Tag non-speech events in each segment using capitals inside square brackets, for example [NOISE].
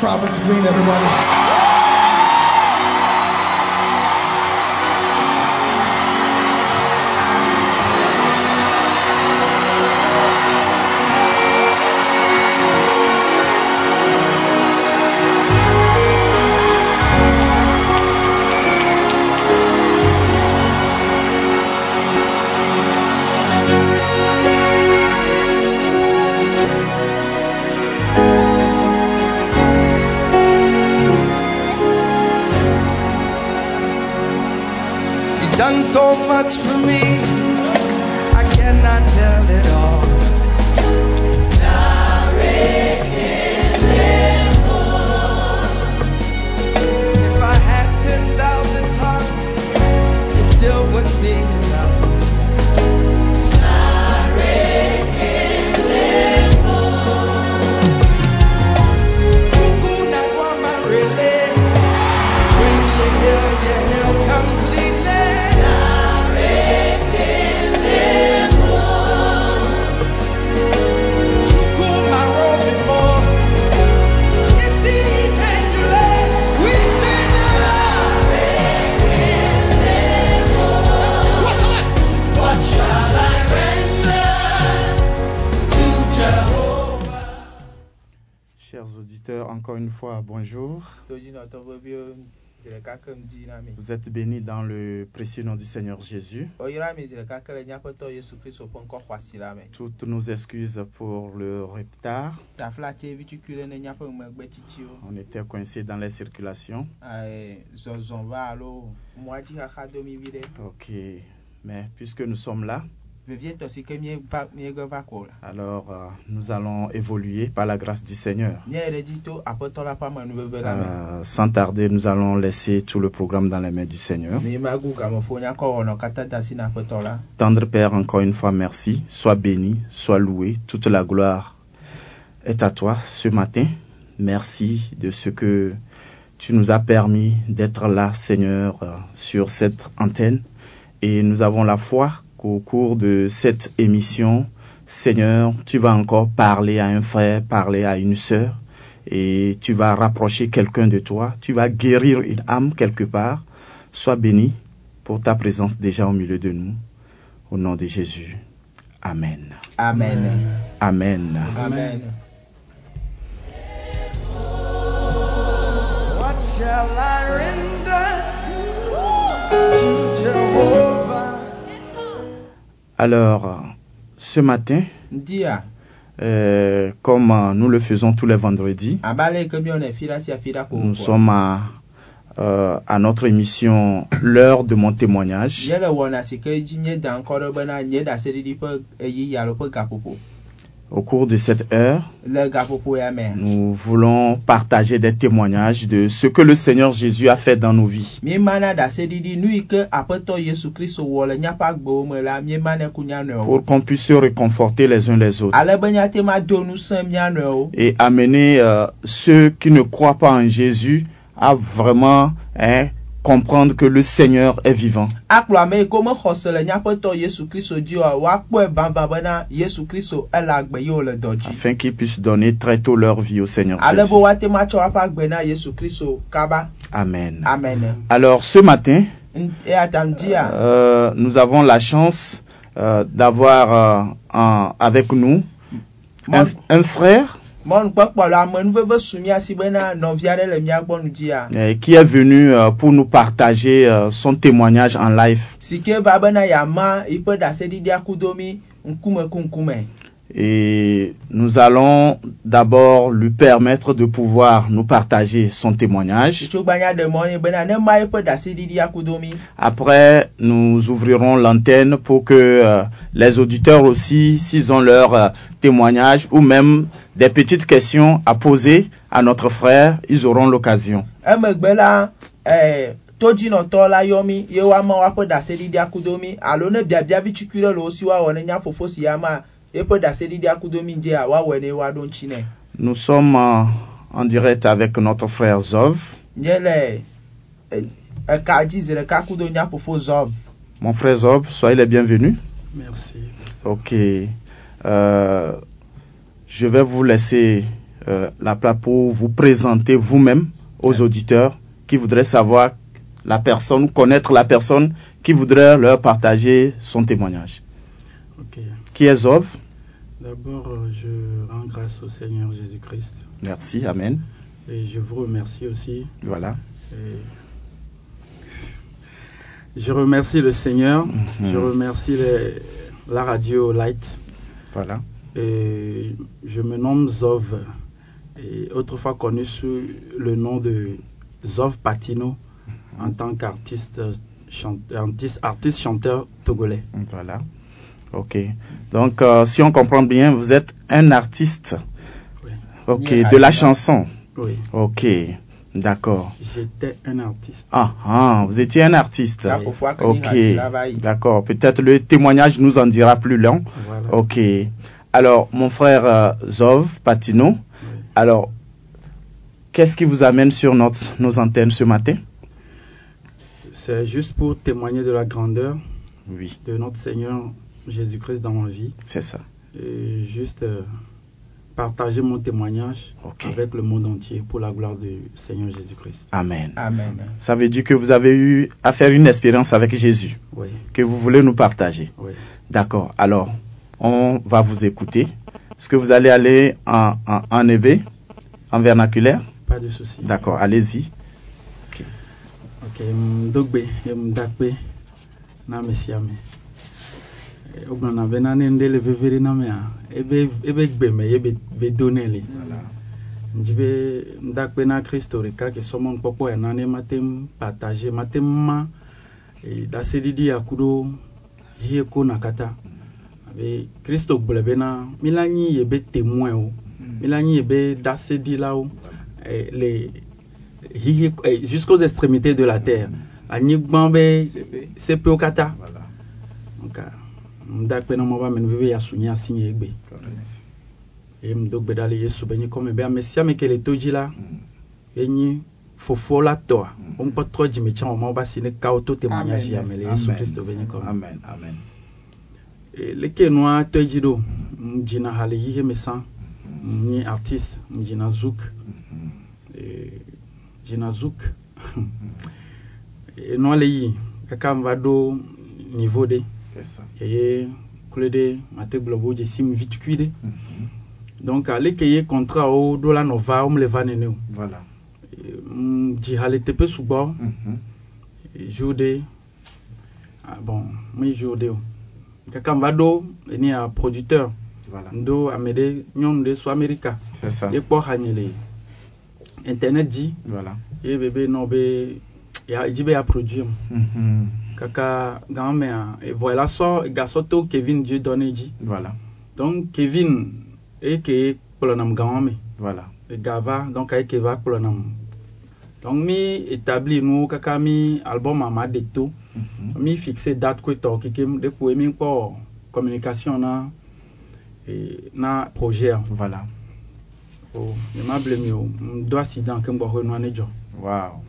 Travis Green, everybody. Me. Toutes nos excuses pour le retard. Tsitsiwo. On était coincés dans les circulations. Ok. Mais puisque nous sommes là, Alors euh, nous allons évoluer par la grâce du Seigneur. Euh, sans tarder, nous allons laisser tout le programme dans les mains du Seigneur. Tendre Père, encore une fois, merci. Sois béni, sois loué. Toute la gloire est à toi ce matin. Merci de ce que tu nous as permis d'être là, Seigneur, euh, sur cette antenne. Et nous avons la foi qu'au cours de cette émission, Seigneur, tu vas encore parler à un frère, parler à une sœur, et tu vas rapprocher quelqu'un de toi. Tu vas guérir une âme quelque part. Sois béni pour ta présence déjà au milieu de nous. Au nom de Jésus. Amen. Amen. Amen. Amen. What shall I render to Jehovah? Alors, ce matin, euh, comme nous le faisons tous les vendredis, nous sommes à, euh, à notre émission L'heure de mon témoignage. Au cours de cette heure, nous voulons partager des témoignages de ce que le Seigneur Jésus a fait dans nos vies. pour qu'on puisse se réconforter les uns les autres. Ale be míate ma do ŋusẽ mía nɔewo et amener euh, ceux qui ne croient pas en Jésus à vraiment hein, comprendre que le Seigneur est vivant. afin qu'ils puissent donner très tôt leur vie au Seigneur Jésus. Amen. amen Alors ce matin, ŋdia euh, nous avons la chance euh, d'avoir euh, avec nous un, un frère euh, qui est venu euh, pour nous partager euh, son témoignage en live? Et nous allons d'abord lui permettre de pouvoir nous partager son témoignage. Après, nous ouvrirons l'antenne pour que euh, les auditeurs aussi, s'ils ont leur euh, témoignage ou même des petites questions à poser à notre frère, ils auront l'occasion. eh, todzinɔtɔ la yɔ mi ye woama woaƒe ɖaseɖiɖia kudo mi alo ne biabiavi tsikui ɖe le wo si woawɔ ne nya fofo si Nous sommes euh, en direct avec notre frère Zov. nya fofo zɔb Mon frère Zov, soyez les bienvenus. Merci. Ok. Euh, je vais vous laisser euh, la place pour vous présenter vous-même aux auditeurs qui voudraient savoir la personne, connaître la personne qui voudrait leur partager son témoignage. Ok. Qui est Zov D'abord, euh, je rends grâce au Seigneur Jésus-Christ Merci, Amen. et je vous remercie aussi. Voilà. Et Je remercie le Seigneur, Mhm. je remercie les- la radio Light Voilà. et je me nomme Zov, et autrefois connu sous le nom de Zov Patino en tant qu'artiste chanteur, artiste, artiste chanteur togolais. Voilà. Ok. Donc, euh, si on comprend bien, vous êtes un artiste. Oui. Ok. De la chanson. Oui, Ok. D'accord. j'étais un artiste. Ah, ah, vous étiez un artiste. Fois que Ok. D'accord. Peut-être le témoignage nous en dira plus long. Voilà. Ok. Alors, mon frère euh, Zov Patino, Oui. alors, qu'est-ce qui vous amène sur notre, nos antennes ce matin? C'est juste pour témoigner de la grandeur Oui, de notre Seigneur Jésus-Christ dans ma vie c'est ça. et juste euh, partager mon témoignage Ok. avec le monde entier pour la gloire du Seigneur Jésus-Christ. Amen. Amen. Ça veut dire que vous avez eu à faire une expérience avec Jésus Oui, que vous voulez nous partager. oui. D'accord. Alors, on va vous écouter. Est-ce que vous allez aller en, en, en EV, en vernaculaire? Pas de souci. D'accord, allez-y. Ok, mdogbe, mdakpe, na mesiame. Ogbana be na ne ndele vevere na mea, ebe ebe gbe me ebe be donele. Nji be mdakpe na Kristo nkpɔkpɔ ya na ne mate m partager, mate m ma e, dase didi ya kudo hie ko na kata. Abe Kristo gblɔ be na mi la nyi ye be témoin o, mi la nyi ye be dase di la o, e, le eh, jusqu'aux extrémités de la terre. Anyigba be sepewo katã Donc, mdakpe na mwaba menvive ya sunya sinye egbe. Yes. e mdokbe dale yesu benye kome. Be amesia mekele toji la mm. enyi fofo la toa mm. omkpɔ trɔ dzime tsã wɔmawo ba si ne kawo to témoignage ya me le yesu kristo benye kɔme amen. Amen. E, leke nua tɔ edzi ɖo mdzina ha le yihe me sã mnyi artiste mdzina zouk. Mm-hmm. E, dzina zouk. Mm-hmm. Enua le yi kaka mva ɖo niveau ɖe C'est ça. eye kule ɖe be vitukui donc ye contrat wo ɖo la nɔ va wo mele va nene o Voilà. M dzi ha le teƒe sugbɔ Mhm. ɖe ah, bon me jour ɖe o kaka m va ɖo enia producteur Voilà. m ɖo ame ɖe nyɔnu ɖe so amerika C'est ça. ye kpɔ hanye le internet dzi Voilà. ye be be nɔ be ya dzi be ya produire m. kaka gama mea vɔ la sɔ gasɔ to kevin dieudonné dzi Voilà. donc kevin eke kplɔnam gama me Voilà. gava donc eke va kplɔnam donc mi établi nuwo kaka mi album ama ɖe to Mhm. mi fixe date koe tɔ kekem ɖe kpoe mi kpɔ communication na eh, na projet a Voilà. o ne ma ble mi o m do accident ke m gbɔ nua ne dzɔ Wow.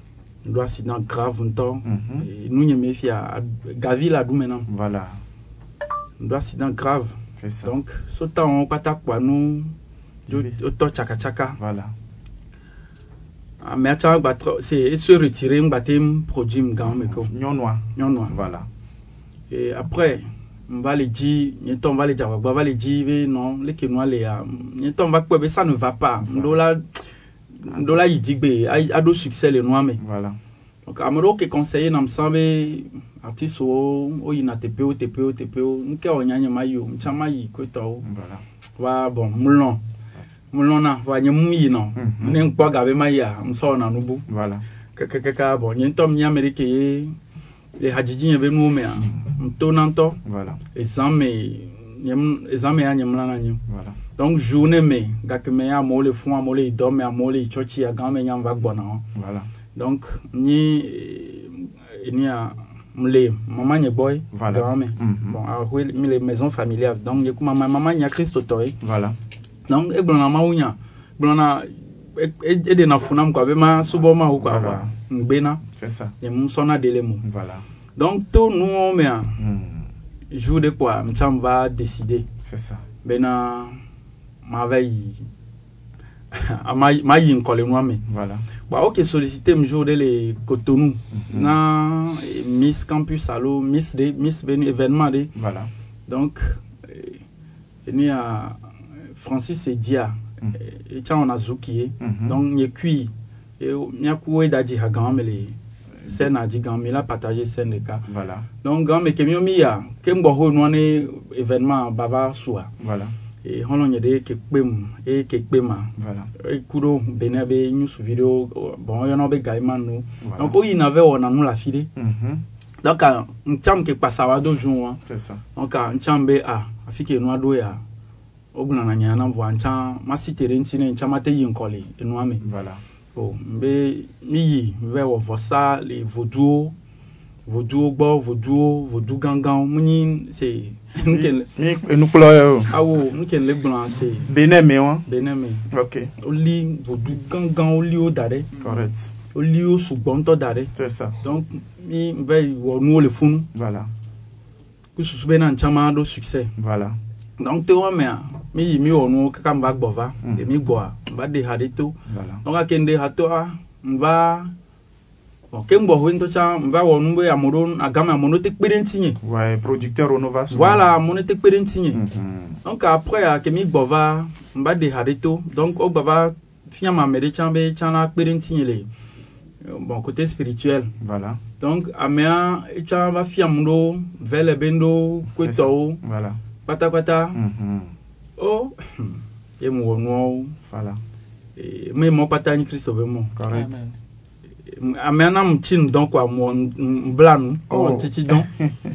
M do accident grave ŋutɔ Mhm. Eh, nu nye me fia gavi nam Voilà. m do accident grave C'est ça. donc sota wɔn kpata kpɔa nu wotɔ tsakatsaka Voilà. amea tsã gba trɔ se eso retire ŋgba te produit m gã me ke o Nyɔnua. nyɔnua Voilà. et après m va le dzi nye va le dze agbagba va le dzi be nɔ leke nua nye va kpɔe be ça ne va pas la ɖo la yi dzigbe a- aɖo succès le nua me Voilà. donc ame ɖewo ke conseiller nam sã be artistewo woyina teƒewo teƒewo teƒewo nuke wònya nye ma yi o tsã ma yi koetɔwo va bon mlɔ mlɔna va nye mu yinɔ ne n kpɔ ga be ma yia m sɔ wɔna nubu kakakaka bon nye ŋutɔ m nye ame ɖe ke ye le hadzidzi nye be nuwo mea m tona ŋutɔ ezã me ezã me ya nye mlana nye Voilà. Donc journée me gake me amewo le fún amewo le yi dɔ me amewo le yi tsɔtsi agã me nya va gbɔna hã Voilà. donc nye enia m le mama nye ye Voilà. dɔa me Mhm. bon ahoe mi le maison familiale donc nye ku mama mama nya kristotɔ ye Voilà. donc egblɔna mawu nya gblɔna eɖena fu nam kɔ abe ma subɔ mawu kɔ Voilà. ŋgbena C'est ça. nye mu sɔna ɖe le mo Voilà. donc to nuwo mea Mhm. jour ɖe kpɔa m tsã m va décider C'est ça. bena mava yi a ma yi ŋkɔ le nua me Voilà. bon ok sollicité m jour de le Cotonou Mhm. na eh, Miss Campus alo Miss de Miss be événement de Voilà. donc eh, ni a Francis Edia Mhm. e tsa ona zuki ye Mhm. donc nye kui miaku e daji ha gan me le scène a dzi gan me la partager scène ɖeka Voilà. donc gan me ke mi mi ya ke ŋgbɔ ho nua ne événement bava sua Voilà. E xɔlɔ nye ɖe ke kpem e ke kpema Voilà. eku ɖo bene be nyusuvi ɖewo bon woyɔna wo be gaimanu Voilà. donc woyina ve wɔna nu le afi ɖe Mhm. donc ah, ntsam ke kpasa wa do juin wa C'est ça. donc ah, ntsam be a afi ke enua ɖo ya wogblɔna nya na vɔa ntsam masi te ɖe ŋuti ne ntsam ate yi ŋkɔ le enua me Voilà. o be mi yi ve wɔ vɔsa le voduwo voduwo gbɔ voduwo vodu gãgãwo munyi se nuke Mi enukplɔyɛ o. awo nuke le gblɔa se Benin mi wa. bene me Ok. woli vodu gãgãwo li wo da ɖe Correct. woli wo sugbɔ ŋutɔ da ɖe C'est ça. donc mi ve wɔ nuwo le funu Voilà. ku susu be na ntsama ɖo succès Voilà. donc to wɔmea mi yi mi wɔ nuwo kaka mi va gbɔ va Mm. de mi gbɔa mi va ɖe ha ɖe to Voilà. donc ake ŋɖe ha toa mi va bon ke ŋgbɔ hoe ŋutɔ tsa mi va wɔ nu be ame ɖewo agame ame ɖewo te kpe ɖe ŋuti nye Ouais, producteur Renova. voilà ame ɖewo te kpe ɖe ŋuti nye Mhm. donc après ya ke mi gbɔ va ha ɖe to donc va fia me ame ɖe tsã be tsã la kpe ɖe ŋuti nye le bon côté spirituel Voilà. donc amea etsã va fia mu ɖo ve le be ça. kpetɔwo Voilà. kpatakpata Mhm. o ye mu wɔ nuawo Voilà. me mɔ kpata nyi kristu be mɔ Correct. amena mtin don kwa mwen mbla nou oh. mwen titi don.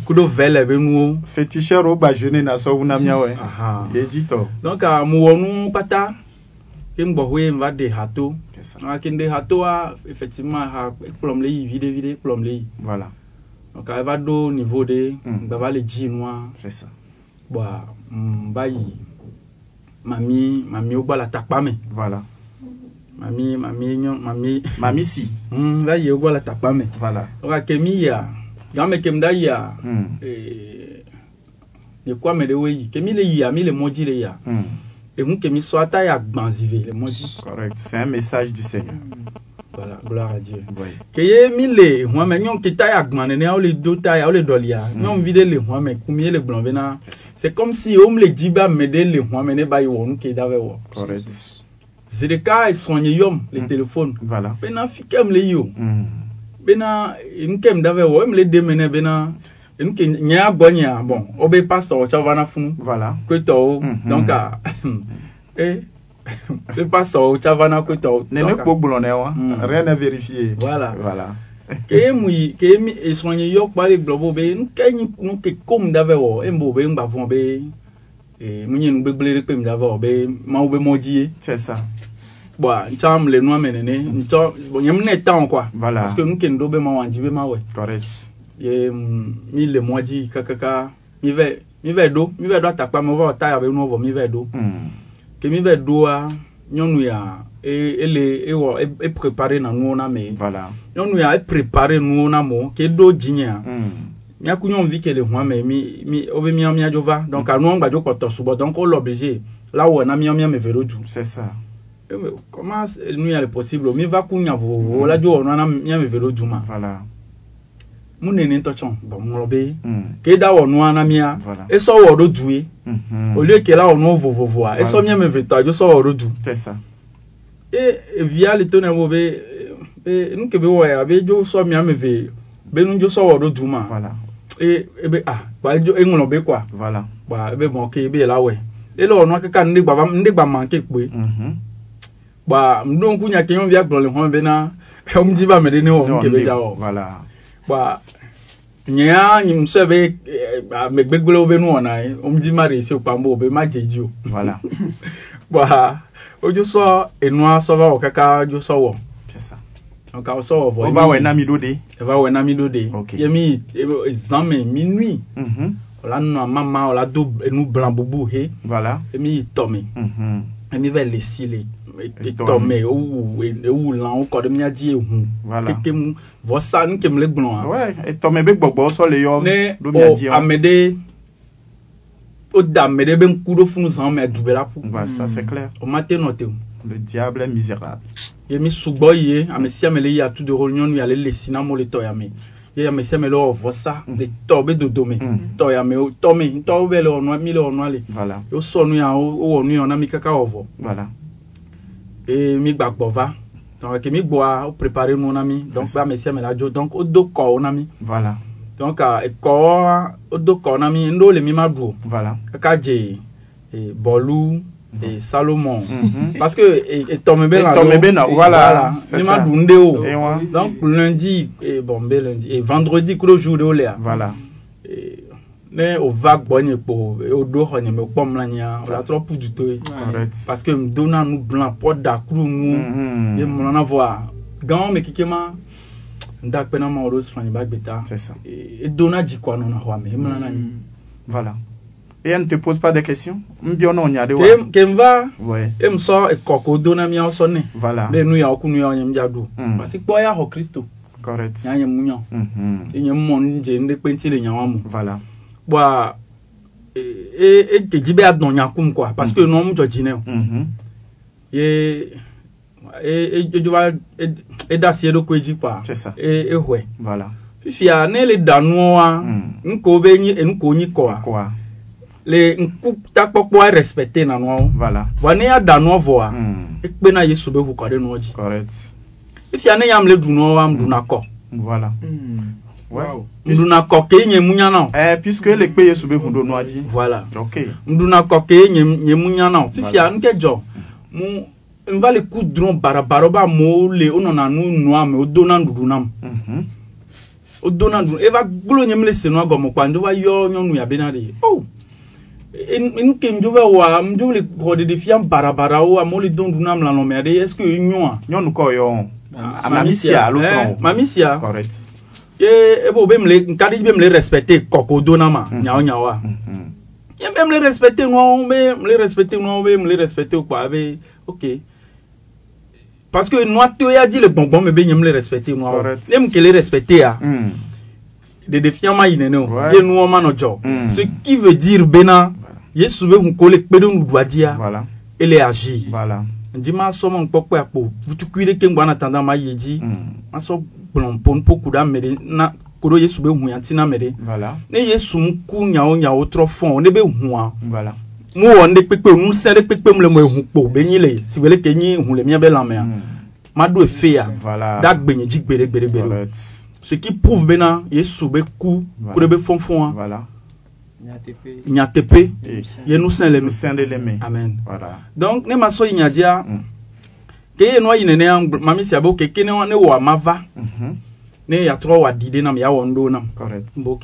Kudo vele be mwo fetisher o ba jene na so wuna myawe aha. Ye jito donc ah, a mwo nu pata ke mbo hwe mva de hato. Na ah, kende hato a effectivement ha problem le vide vide problem le voilà. Donc elle va do niveau de mm. va le ji noa c'est ça bah mbayi mami mami o gba la tapa me. Voilà. Mami mami nyɔ mami Mami si. mm, wo gbɔ le atakpa me Voilà. donc ake mi yia game ke mi ɖa yia Hmm. eh, nye kɔ ame ɖewoe yi ke mi le yia mi le mɔdzi le eŋu ke mi sɔ ata ya gbã zive le mɔdzi Correct. C'est un message du Seigneur. voilà gloire à Dieu Oui. ke ye mi le hua me nyɔnu ke ta ya gbã nenea wo le do ta ya wo le dɔlia Mm. nyɔnuvi ɖe le hua me kum ye le gblɔ bena C'est comme si wo me le ame ɖe le me ne ba nu ke Correct. Zedeka e sonye yom le mm. telefon. Voilà. Benan fikem le yo. Mm. Benan, nkem dave wo, em le demene benan. Nke nye a bonye a, bon, mm. obe pastor wacha wana funu. Voilà. Kweto ou, mm -hmm. donka, mm. [LAUGHS] e, eh, le pastor wacha wana kweto ou. Nene kpok boulone wa, mm. rene verifiye. Voilà. Voilà. k'e mu yi wi, k'e mi esonye yɔ kpa le gblɔ bo be nuke nyi nuke kom dave wɔ embo be ŋgbavɔ be. E mu nye nu gbegble ɖe kpe mi da va wɔ be mawu be mɔdzi ye C'est ça. bɔn ntsã mi le nua me nene ntsɔ bon nye mi ne tan quoi Voilà. parce que nu ke ŋɖo be ma wɔn dzi be ma wɔe Correct. ye mm, mi le mɔ dzi kakaka mi vɛ mi vɛ ɖo mi vɛ ɖo atakpa me va wɔ taya be nuwɔ vɔ mi vɛ ɖo Hmm. ke mi vɛ ɖoa nyɔnu ya e ele ewɔ e e na nuwo na me Voilà. nyɔnu ya e prepare nuwo na mo ke ɖo dzinyea Hmm. Miaku nyɔnuvi ke le hua me mi mi wobe miawo miadzo va donc anuwo ŋgbadzo kpɔtɔ sugbɔ donc wole obligé la wɔ na miawo miame ve ɖo du C'est ça. Eh, comment nu ya le possible mi va ku nya vovovowo la dzo wɔ nua na miame ve ɖo du ma Voilà. mu nene ŋutɔ bɔn ŋlɔ be Hmm. ke da wɔ nua na mia Voilà. esɔ wɔ ɖo due Mhm. au lieu ke la wɔ nuwo vovovoa esɔ miame ve tɔ adzo sɔ wɔ ɖo du C'est ça. e evia le to ne bo be e nu ke be wɔ ya be dzo sɔ miame ve be nu dzo sɔ wɔ ɖo du ma Voilà. E ebe ah gba dzo eŋlɔ be quoi Voilà. gba ebe bɔn ke ebe la wɛ ele wɔ nua kaka ŋɖe gba va ŋɖe gba ma ke kpoe Mhm. gba ŋɖo ŋku nya ke nyɔnuvia gblɔ le xɔme [LAUGHS] bena ɔmu dzi ba ame ɖe ne wɔ nu ke be dza wɔ Voilà. gba nyea nyimsɛ be eh, ame gbegblẽwo be nu wɔna ye ɔmu dzi ma ɖe si o kpambo o be ma dze dzi o Voilà. gba wodzo sɔ enua sɔ va wɔ kaka Anka ou so ovoy. Ova wè nan midode. Ova wè nan midode. Ok. Ye mi, e zanme, minwi. Mm-hmm. Ola nou nan mama, ola do nou blan boubou he. Voilà. E mi itome. Mm-hmm. E mi ve lesi le. Itome. Ou, ou lan, ou kode mi a di e hun. Voilà. Keke mou, vosa ni kem le gblan. Wè, itome bek bokbo, so le yo. Ne, o amede, o damede ben kudo fun zanme a dube la pou. Ba, sa se kler. O mate note ou. Le diable est misérable. ye mi sugbɔ ye ame sia ame le yi atu de nyɔnu ya le le si na mo le tɔ ya me. Ye ame sia ame le wɔ vɔsa le tɔ be dodome Mm. tɔ ya me tɔ me ŋutɔwo bɛ le wɔ nua mi le wɔ nua le. Voilà, wo sɔ nu ya wo wɔ nu ya na mi kaka wɔ vɔ. Voilà. eye mi gba gbɔ va. Donc ke mi gbɔa wo prepare nu na mi. Donc be ame sia ame la dzo. Donc wo do kɔwo na mi. Voilà, donc ekɔwoa wo do kɔ na mi. Ŋɖewo le mi ma ɖu o. Voilà. kaka dze eh, bɔlu salomon Mhm. parce que eh, etɔme be lã Etɔme be lã, eh, voilà, c'est mi ma ça. ɖu ŋɖe o Et moi, donc lundi et bon be lundi et vendredi kuro jour de wo lea voilà. eh, ne o va gbɔ nye kpo eh, o do xɔ nye me kpɔm la nyia o la trɔ pu du to ye Correct. parce que m dona nu blanc pɔ da kuru nu Mhm. ye mlɔna vɔa gãwo me keke ma n da kpena ma o ɖo srɔ̃nye ba gbeta C'est ça. e dona dzikɔ nɔna xɔa me e mlɔna nyi Voilà. Et elle ne te pose pas de questions Mbio non, y a des ke ke m va Ouais, e m sɔ ekɔ ko dona miawo sɔ ne voilà. be nu yawo ku nu yawo nye m dza ɖu Mm. parce que kpɔ ya xɔ kristo Correct. nya nye mu nyɔ Mhm. e nye mɔ nu dze nu ɖe kpenti le nyawa mu Voilà. bɔa e e e dzi be adɔ nya kum quoi parce que nɔ mu Mhm. e e va e e C'est ça. e e Voilà. fifia ne le nuwoa Mm. nuko be nyi nuko nyi kɔa Quoi le ŋkutakpɔkpɔa respecte nanuawo Voilà. vɔa ne ya da nuɔ vɔa Mm. ekpena yesu be ʋu kɔ ɖe nuɔ dzi Correct. fifia ne yam le ɖu nuɔwa m ɖuna kɔ Voilà. Ouais. m ɖuna kɔ ke nye mu nyana o Eh, puisque les pays sous le hundo noadi. voilà Ok. m ɖuna kɔ ke nye nye mu nyana o fifia Voilà. nuke dzɔ mu n va le ku drɔn barabara be amewo le wonɔna nu nua me wodona nuɖuɖu nam Mhm. wodona nuɖuɖu eva gblɔ nye mele se nua gɔme kpa ŋdzo va yɔ nyɔnu ya bena ɖe o nu ke ŋdzo va wɔa ŋdzo le xɔ ɖeɖefia barabarawo amewo le do nuɖuɖu nam le alɔmea ɖe est ce que enyoa Nyɔnu kɔ yɔ. Ah, Mami sia alo eh, srɔ̃ wo. mami sia Correct. ye ebe wo be mele nkaɖi be mele respecte kɔkɔ do na ma Mhm. nyawo nyawoa Mhm. ye be mele respecte nuawo be mele respecte nuawo be mele respecte wo kpa be ok parce que to ya dzi le gbɔngbɔn me be nye mele respecte nuawo Correct. ne mu kele respecte ya Mm. ɖeɖefia ma yi nene o Ouais. ye ma Mm. ce qui veut dire bena yesu be ŋu ko le kpe ɖe nuɖuɖua dzia Voilà. ele agir Voilà. ŋdi ma sɔ me ŋkpɔkpɔe akpo vutukui ɖeke ŋgba na tanda ma yi dzi Mm. ma sɔ gblɔm ƒo ku ɖe ame ɖe na ko ɖo yesu be hu ya ŋti na ame ɖe Voilà. ne yesu ŋku nyawo nyawo trɔ fɔ ne be hua Voilà. mu wɔ ne kpekpe ŋusẽ ɖe kpekpe mu le mo ehu kpo be nyi le si be leke nyi hu le miabe lãmea Mm. ma ɖo efe ya Voilà. ɖe agbenye dzi gbeɖe gbeɖe gbeɖe o Correct. ce qui prouve bena yesu be ku ku ɖe be fɔfɔa Voilà. Nyateƒe Et ye nu de l'aimer. amen. Donc ne ma sɔ yi nya dzia Mm. ke ye yi nenea ŋgb- mami sia be keke ne wa- ne wɔ ama va Mhm. ne yatrɔ wɔ adi ɖe nam ya wɔ ŋɖewo nam. Correct. bo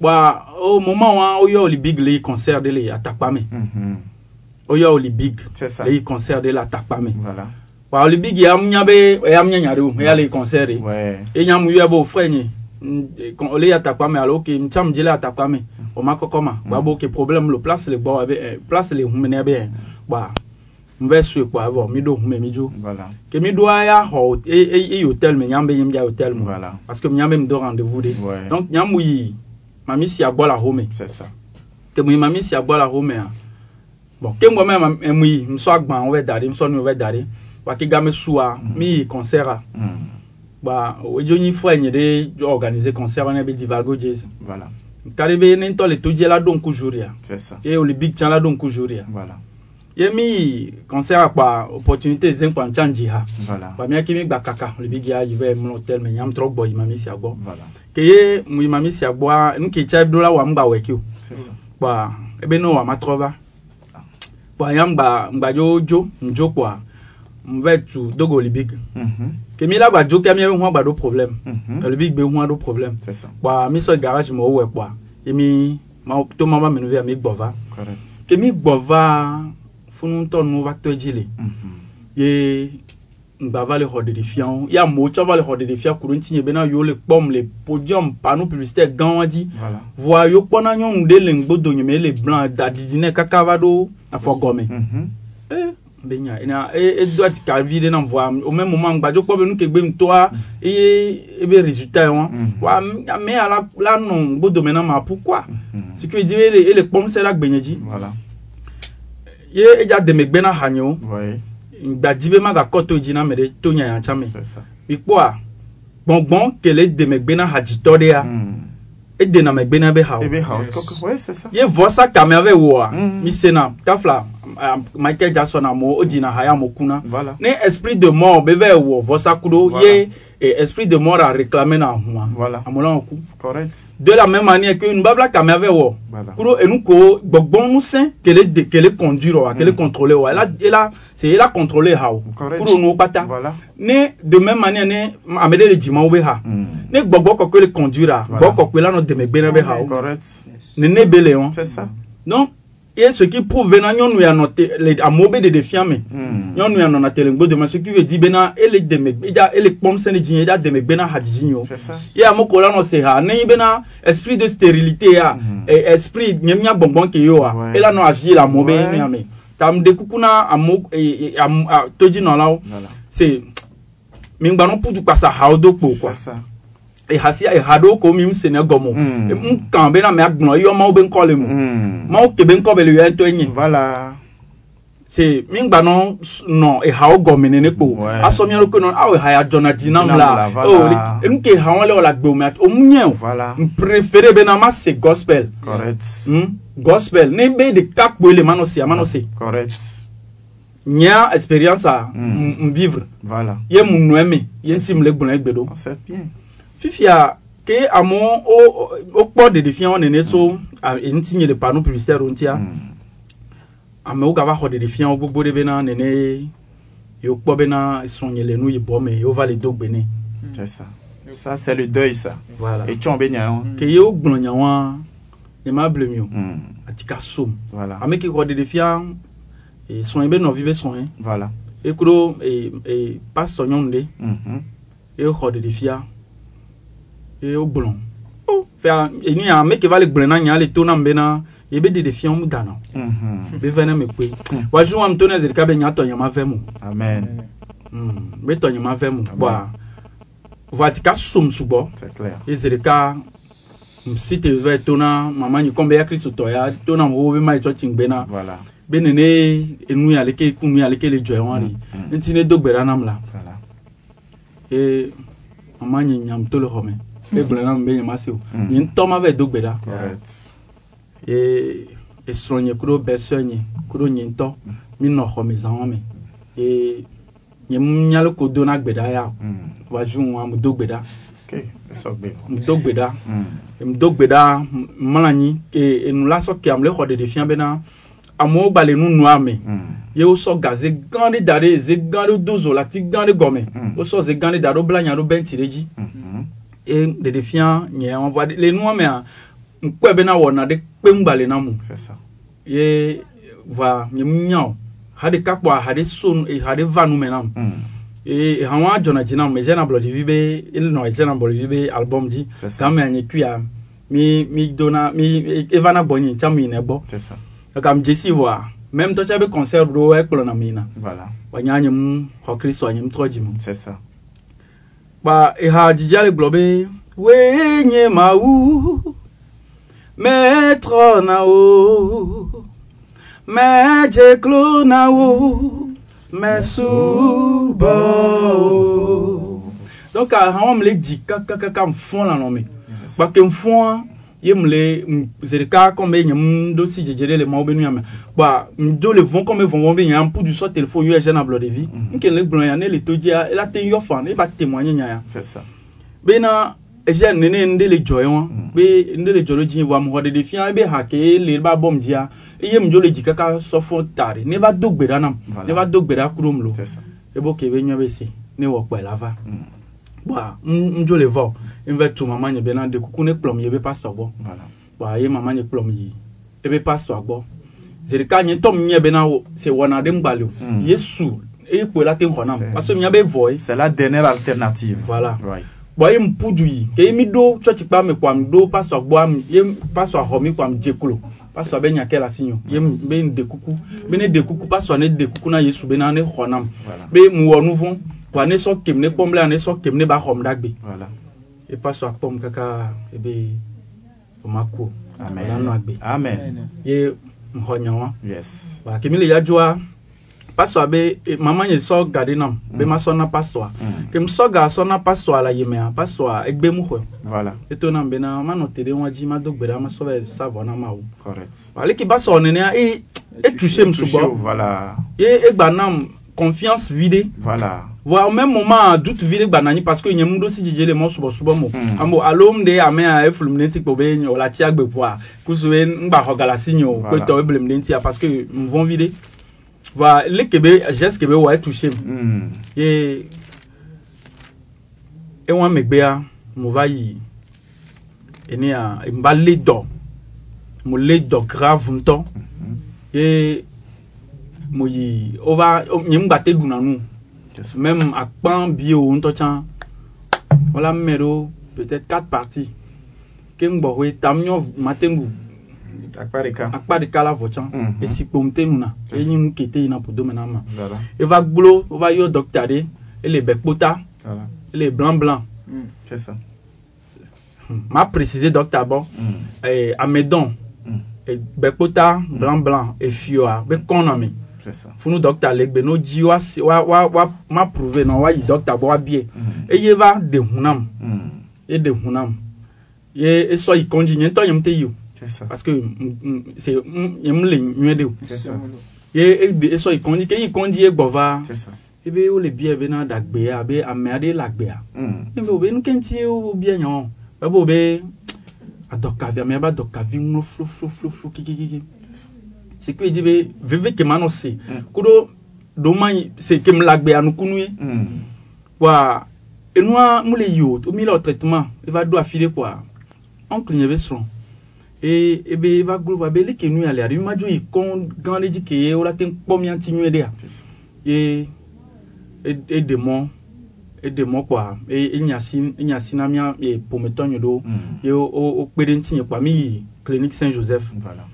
bɔn o moment wa woyɔ oli big le yi concert de le atakpa me Mhm. woyɔ oli big le yi concert de le atakpa me bɔn oli big ya mu nya be eya mu nya nya de o eya le yi concert de. E nya mu yɔ o nye. n- kon- ole yi atakpa me alo ok ntsa mu dzi le atakpa me o ma kɔkɔ ma bɔn abo ok problème lo place le gbɔ wa be ɛ place le hu me ne be ɛ bɔn n bɛ sue kpɔ avɔ mi do hu me mi dzo ke mi do ya xɔ e e e hôtel me nyam be nyem dza hôtel me Voilà. parce que nyam be mi do rendez-vous de donc nyam mu yi mami si agbɔ la home ke mu yi mami si agbɔ la homea bon ke ŋgɔ mɛ ma- mu yi musɔ agba wo bɛ da ɖi musɔ nu wo bɛ da ɖi wa ke game sua mi yi concert a Mm. Ba edzo nyi fɔ enye ɖe dzo organiser concert ne be divago jazz Voilà. kari be ne ŋutɔ le to dzi la ɖo ŋku jour ya C'est ça. ye oli big tsã la ɖo ŋku jour ya Voilà. ye mi yi concert a kpa opportunité zin kpa ntsa ŋdzi ha Voilà. ba mia ke mi gba kaka oli big ya yi vɛ mlɔ hotel me nyam trɔ gbɔ yi mami si agbɔ Voilà. ke ye mu yi mami si agbɔa nu ke tsa do la wa mu gba wɛ ke o C'est ça. kpɔa ebe ne wa ma trɔ va kpɔa ya ŋgba ŋgbadzo dzo ŋdzo kpɔa mvɛ tu dogo oli big Mhm. ke mi la gba dzo ke mi hu agba ɖo problème Mhm. oli big be hu ɖo problème C'est ça. kpɔa mi sɔ garage me wo wɛ kpɔa ye mi ma to ma ba menu via mi gbɔ va Correct. ke mi gbɔ va funutɔ nu va tɔ dzi le Mhm. ye ŋgba va le xɔ ɖeɖefiawo ye amewo tsɔ va le xɔ ɖeɖefia ku ɖe ŋuti nye bena yewo le kpɔm le podium pano publicitaire gãwa dzi Voilà. voa yewo kpɔna nyɔnu ɖe le ŋgbodo nye me ele blanc da ɖiɖi nɛ kaka va ɖo afɔgɔme Mhm. Eh, be nya ena e edo atika vi ɖe nam voa o même moment ŋgbadzo kpɔ be nu ke gbe ŋutɔa eye ebe résultat ye wɔn Mhm. wa ame ya la la nɔ ŋgbodo me na ma pourquoi Mhm. ce qui veut dire ele ele kpɔm sɛ ɖe agbenye dzi Voilà. ye edza deme gbe na hanyewo Ouais. gbadzi be magakɔ to dzi na ame ɖe to nyanya me C'est ça. mikpɔa gbɔngbɔn kele de megbe na hadzitɔ ɖea Mm. edena megbe na be hawo Eh bien, Yes. Haut- ouais, c'est ça. ye vɔsa kame ave wɔa Mm. misena kafla um, michael jackson amewo wodzina ha ya amewo kuna Voilà. ne esprit de mort be va wɔ vɔsa kuɖo Voilà. ye eh, esprit de mort a réclamé na hua Voilà. amewo la wɔ ku Correct. de la même manière que nubabla kame ave wɔ Voilà. kuɖo enu ko gbɔgbɔn ŋusẽ kele de kele conduire wa kele Mm. contrôler wa ela ela c'est ela contrôler ha o Correct. kuɖo nuwo kpata Voilà. ne de même manière ne ame ɖe le dzimawo be ha Mm. ne gbɔgbɔ kɔkɔe le conduire a Voilà. gbɔgbɔ kɔkɔe la nɔ demegbe na be ha Correct. Yes. nene be le wɔn C'est ça. donc Et ce qui prouve maintenant, nous avons à mobé de défiamer. Hmm. Nous avons à Telengo demain, ce qui veut dire, ben, ah, et les demek, et les pommes saines dignes, et les demek, ben, ah, hadjinho. C'est ça. Et à mon colon, on sait, ah, n'est ben, esprit de stérilité, hmm. et esprit, n'y a bonbon qui yo, et là, nous agit la mobé, n'y a mais. Tam de kukuna, à mo, et à te dire, non, là, oh. c'est, mais nous allons pour tout passer à Haudo, quoi. C'est ça. ehasi ehado ko mi msene gomo. Mm. E mkan bena me agbon yo ma obe nkole mu mm. ma o kebe nkobe le yo ento enye. Voilà. Se mi ngba no no eha o gomi nene po ouais. aso mi ko no awe haya jona jina mla o le nke ha won le ola gbe o mi o munye o voilà. M préféré bena ma se gospel. Correct. Mm? gospel. Ne be de kak bo le mano se mano se ah, correct. Nya experience a mm. m vivre. Voilà. Ye mu no eme. Ye nsim le gbon egbedo c'est bien. Fifia ke amewo wo wokpɔ ɖeɖefia wo nene so a- eŋuti nye le panu publicitaire ŋutia Mm. amewo gava xɔ ɖeɖefia wo gbogbo ɖe bena nene yewo kpɔ bena srɔ̃nye le nu yibɔ me yewo va le do gbe nɛ C'est ça. C'est le deuil, ça. voilà Et tu en bénis, hein? ke yewo gblɔ nye ma ble mi o Mm. ati ka som Voilà. ame ke xɔ ɖeɖefia e, srɔ̃nye be nɔvi be srɔ̃e Voilà. e, e, pastor nyɔnu ɖe ye xɔ ɖeɖefia ye wo gblɔ o fia enu ya ame ke va le gblɔ na nya le to nam bena ye be ɖeɖefia wo mu dana Mhm. be va ne me kpe. Mm. waju wam to ne zerika be nyatɔ nye ma vɛ mo Amen. Be tɔ nye ma vɛ Amen. bɔa vɔ ati ka som sugbɔ ye zerika si te vɛ to na mama nyi kɔn be ya kristu tɔ ya to na wo be ma yi tsɔtsi ŋgbe na. Voilà. be nene enu ya leke kunu ya leke le wa Mm, ri mm. ŋuti ne do gbe ɖa nam la. Ye mama nyi nyam to le xɔ me e gblɔ nam be nye ma se o. Mm. nye ŋutɔ ma vɛ do gbe ɖa ye esrɔ̃ nye kuɖo bɛsɛ nye kuɖo nye ŋutɔ mi nɔ xɔ me zã wa me ye nye le ko do na gbe ɖa ya o Mm. waju ŋua mu do gbe ɖa do gbe ɖa Mm. mu do gbe ɖa mlɔ anyi e enu la sɔ ke am le xɔ ɖeɖefia bena amewo gba le nu nua me Mm. ye wosɔ gaze gã ɖe da ɖe ze gã ɖe do zo le ati gã ɖe gɔme Mm. wosɔ ze gã ɖe da ɖe bla nya ɖo bɛnti ɖe dzi Mhm. ye ɖeɖefia nye wɔn va ɖe le nua mea nkpɔe bena wɔna ɖe kpeŋ gba le na mu C'est ça. ye va nye mu nya o ha ɖeka kpɔ ha ɖe so nu- ha ɖe va nu me nam Mm. ye ha wɔn adzɔna dzi nam mezɛna ablɔdzivi be ele nɔ edzena ablɔdzivi be album dzi C'est ça. gama nye kuya mi mi dona mi eva na gbɔ nyi tsa mi yina gbɔ C'est ça. kaka mi dzesi vɔa mɛm tɔtsa be concert ɖo ekplɔ na mi yina Voilà. wanya nye mu xɔ kristu nye mu trɔ dzi mu C'est ça. Kpa eha dzidzia le gblɔ be wee nye mawu mɛtrɔ na wo mɛdze klo na wo mɛsubɔ wo donc ahãwo me le dzi kakakaka mfɔ la nɔ me C'est ça. Ye mu le zerika nye mu ɖo si dzedze ɖe le mawo be nuya me kpa ŋdo le vɔn kɔmi vɔn wɔn be nya pu du sɔ telefone yɔ ɛzɛ na blɔ ɖevi Mhm. nke le gblɔ ya ne le to dzia ela te yɔ fan eba témoigner nya ya. Bena ɛzɛ nene ŋde le dzɔ ye wɔn be ŋde le dzɔ ɖo dzi vɔ amexɔ ɖeɖe fia ebe ha ke le ba bɔm dzia eye mu dzo le dzi kaka sɔfɔ ta ɖe ne va do gbe ɖa nam ne va do gbe ɖa kuɖom lo ebo ke be nyɔ be se. Ne wɔ kpɛ la va Mm. Bɔn n dzo le vɔ n vɛ tu mama nye bena de kuku ne kplɔm ye be pastor gbɔ bɔn ye mama nye kplɔm yi. Ebe pastor gbɔ zerika nye tɔm nye bena se wɔna ɖe ŋgbali o yesu eye kpoe la te ŋu xɔ nam parce que mia be vɔ ye C'est la dernière alternative. Voilà. Right. bɔn ye mu pu du yi. Ke ye mi do tsɔtsi kpa me kpam do pastor gbɔ am ye pastor xɔ mi kpam dze klo. Pastor be nya kɛ la si nyo ye be n de kuku be ne de kuku pastor ne de kuku na yesu bena ne xɔ nam be mu wɔ nu vɔ wa ne sɔ kem ne kpɔm bla ne sɔ kem ne ba xɔm ɖagbe Voilà. ye pastor akpɔm kaka ebe o ma ko o la nɔ agbe Amen. ye ŋxɔ nya wa. Yes. wa kemi le yadzɔa pastor be eh, mama ye sɔ gadi nam. Be ma sɔ na pastor Mm. kem sɔ ga sɔ na pastor la yemea pastor egbe mu xɔ Voilà, eto nam be na ma nɔ te ɖe ŋua dzi ma do gbe ɖa ma sɔ bɛ sa vɔ na ma o correct. ale ki pastor nenea e e touché mu Touché, sugbɔ Voilà, ye egba nam confiance vide voilà. au même moment doute vide gba nanyi parce que nye mu ɖo si dzidzi le mɔ subɔ subɔ mo Mm. amo alo m de amea eflu m de ŋuti kpo be nye wòle atsi agbe voa kusu be ŋgba xɔ galasi nye o Voilà. kpe tɔ eble m de ŋutia parce que m vɔn vide voa leke be geste ke be wɔ etouché mu Mm. ye ewa megbea mo va yi enea m va lé dɔ mo lé dɔ grave Mhm. ye mwoye ova nye mbate dou nan nou yes. menm akpan biye ou nto chan wala mmero petet kat parti ke mbo we tam nyo maten mbo akpa deka akpa deka la vo chan mm -hmm. e si pomte nou na yes. e nye mkete ina podo menan ma eva gblo ova yo doktare ele bekpota Dada. ele blan blan mm. c'est ça ma précisé docteur bon mm. eh, amedon mm. eh, bekpota blan blan e fioa be konami mm. funu dɔkta le gbe n'o dzi wa se wa wa wa ma prouve na wa yi dɔkta bɔ wa bie. Eye va de hunam ye de hunam ye esɔ yi kɔndzi nye ŋutɔ nye mu te yi o parce que mm, mm, mm, c'est nye mu le nyuie de o ye esɔ e yi kɔndzi ke yi kɔndzi ye gbɔ va. Ebe wole bia bena ɖagbea abe ame aɖe le agbea ebe obe nukɛnti wo bia nyɔ ebe obe adɔkavi amea be adɔkavi ŋlɔ flufluflu kikikiki. siku ijibe veve kema no se. Mm. kudo domanyi se kem lagbe anu kunue mm. wa enua mule yo to mi la traitement e va do afile kwa. Oncle nyebe sron e e be e va groupe be le kenu ale ari maju i kon gan leji ke ye ora ten pomi anti nyue de e e de mon e de mon e kwa. E e nyasi e nyasi na mi e pometonyo do. Mm. e o o, o pere ntinye kwa. Mi clinique Saint Joseph voilà.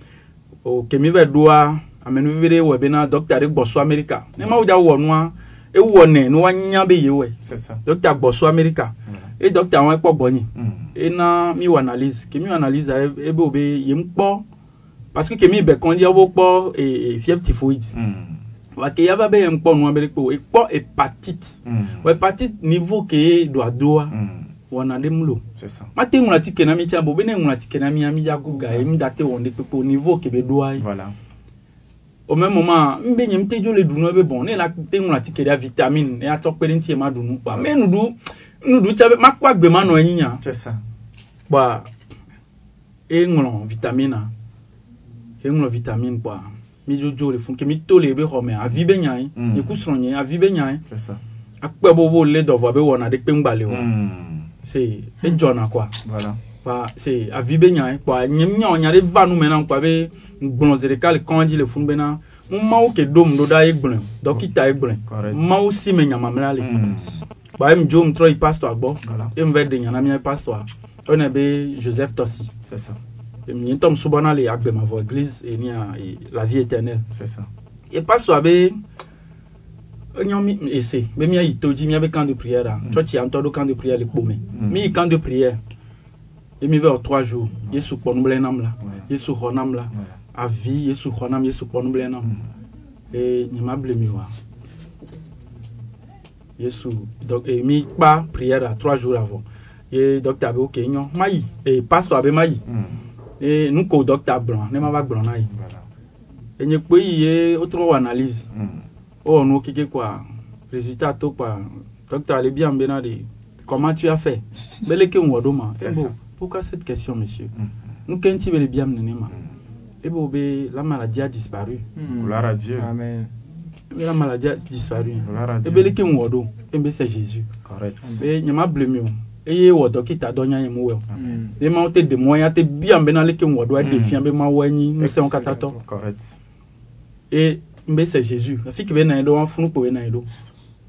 O kemi vɛ ɖoa amenuvivi ɖe wɔ bena dɔkita ɖe gbɔsɔ amerika ne ma wo dza wɔ nua ewɔ nɛ ne wa nya be ye ça. dɔkita gbɔsɔ amerika Voilà. e dɔkita wɔn ekpɔ gbɔnyi Mm. ena mi wɔ analyse ke mi wɔ analyse e- ebe o be yem kpɔ parce que kemi bɛ kɔndzia wo kpɔ e e fièvre typhoïde Mm. wa ke yava be yem kpɔ nua be ɖe kpe o ekpɔ hépatite Mm. wa hépatite niveau ke ye do adoa Mm. wanade mlo. Mate ngu na ti kena mi ti abo bene ngu na ti kena mi ami ti agu ga ye mi da te wonde pepe au niveau yeke be doa ye voilà. au même moment mbe nye mi te jo le dunu ebe bon ne la te ngu na e ti kede avitamine ne atokpede ni ti ye ma dunu kpa me nudu nudu ti abe ma kue agbe ma no ye nyinya kpa e ŋlɔ e vitamine a. Ke ŋlɔ vitamine kpa mi dzodzo le fun ke mi to le ebe xɔ me avi be nya ye mm. nye ku srɔ̃ nye avi be nya ye akpe bobo le dɔvɔ abe wɔna de kpe ŋgba le o. Mm. Se edzɔna kɔa Voilà. kpa se avi be nya ye kpa nye nya o nya ɖe va nu me nam kpa be gblɔ zi ɖeka le fun bena. Mu ke dom Correct. mawu si me le em pastor em de nya na mia pastor oyɔnɛ be joseph C'est ça. nye ŋutɔ m subɔna le agbemavɔ église enia e, la vie éternelle C'est ça. ye pastor be enyo mi ese be miayi to dzi miabe camp de prière a Mm. tsɔtsia ŋutɔ ɖo camp de prière le kpome Mm. mi camp de prière ye mi wɔ trois jours yesu kpɔ nublaye nam la yesu xɔ nam la Voilà. avi yesu xɔ nam yesu kpɔ nublaye nam. Mm. e nye ma ble mi wa. Yesu donc e mi kpa prière trois jours avɔ ye docteur be ok nyɔ ma yi e pastor be ma yi Mm. e nu ko docteur gblɔ ne ma va gblɔ na yi enye kpe yi ye wotrɔ wɔ analyse. Mm. Wowɔ nuwo keke kpa résultat to kpa docteur le biam bena de comment tu as fait? Be leke ŋwɔ ɖo ma C'est ebo ça. pourquoi cette question monsieur? Mm. nu ke ŋuti be le biam nene ma Mm. ebe wo be la maladie a disparu Gloire à Dieu. Amen. la maladie a disparu Dieu. ebe leke ŋwɔ ɖo ebe c'est jésus Correct. be nye ma ble mi o eye wɔ dɔkita dɔ nya ye mu wɛ ne mawo te de mɔ ya te biam bena leke ŋwɔ ɖo eɖe Mm. fia be mawo enyi ŋusẽwo katã tɔ Correct. e n be c'est jésus afi ke be na ye funu kpo be na ye ɖo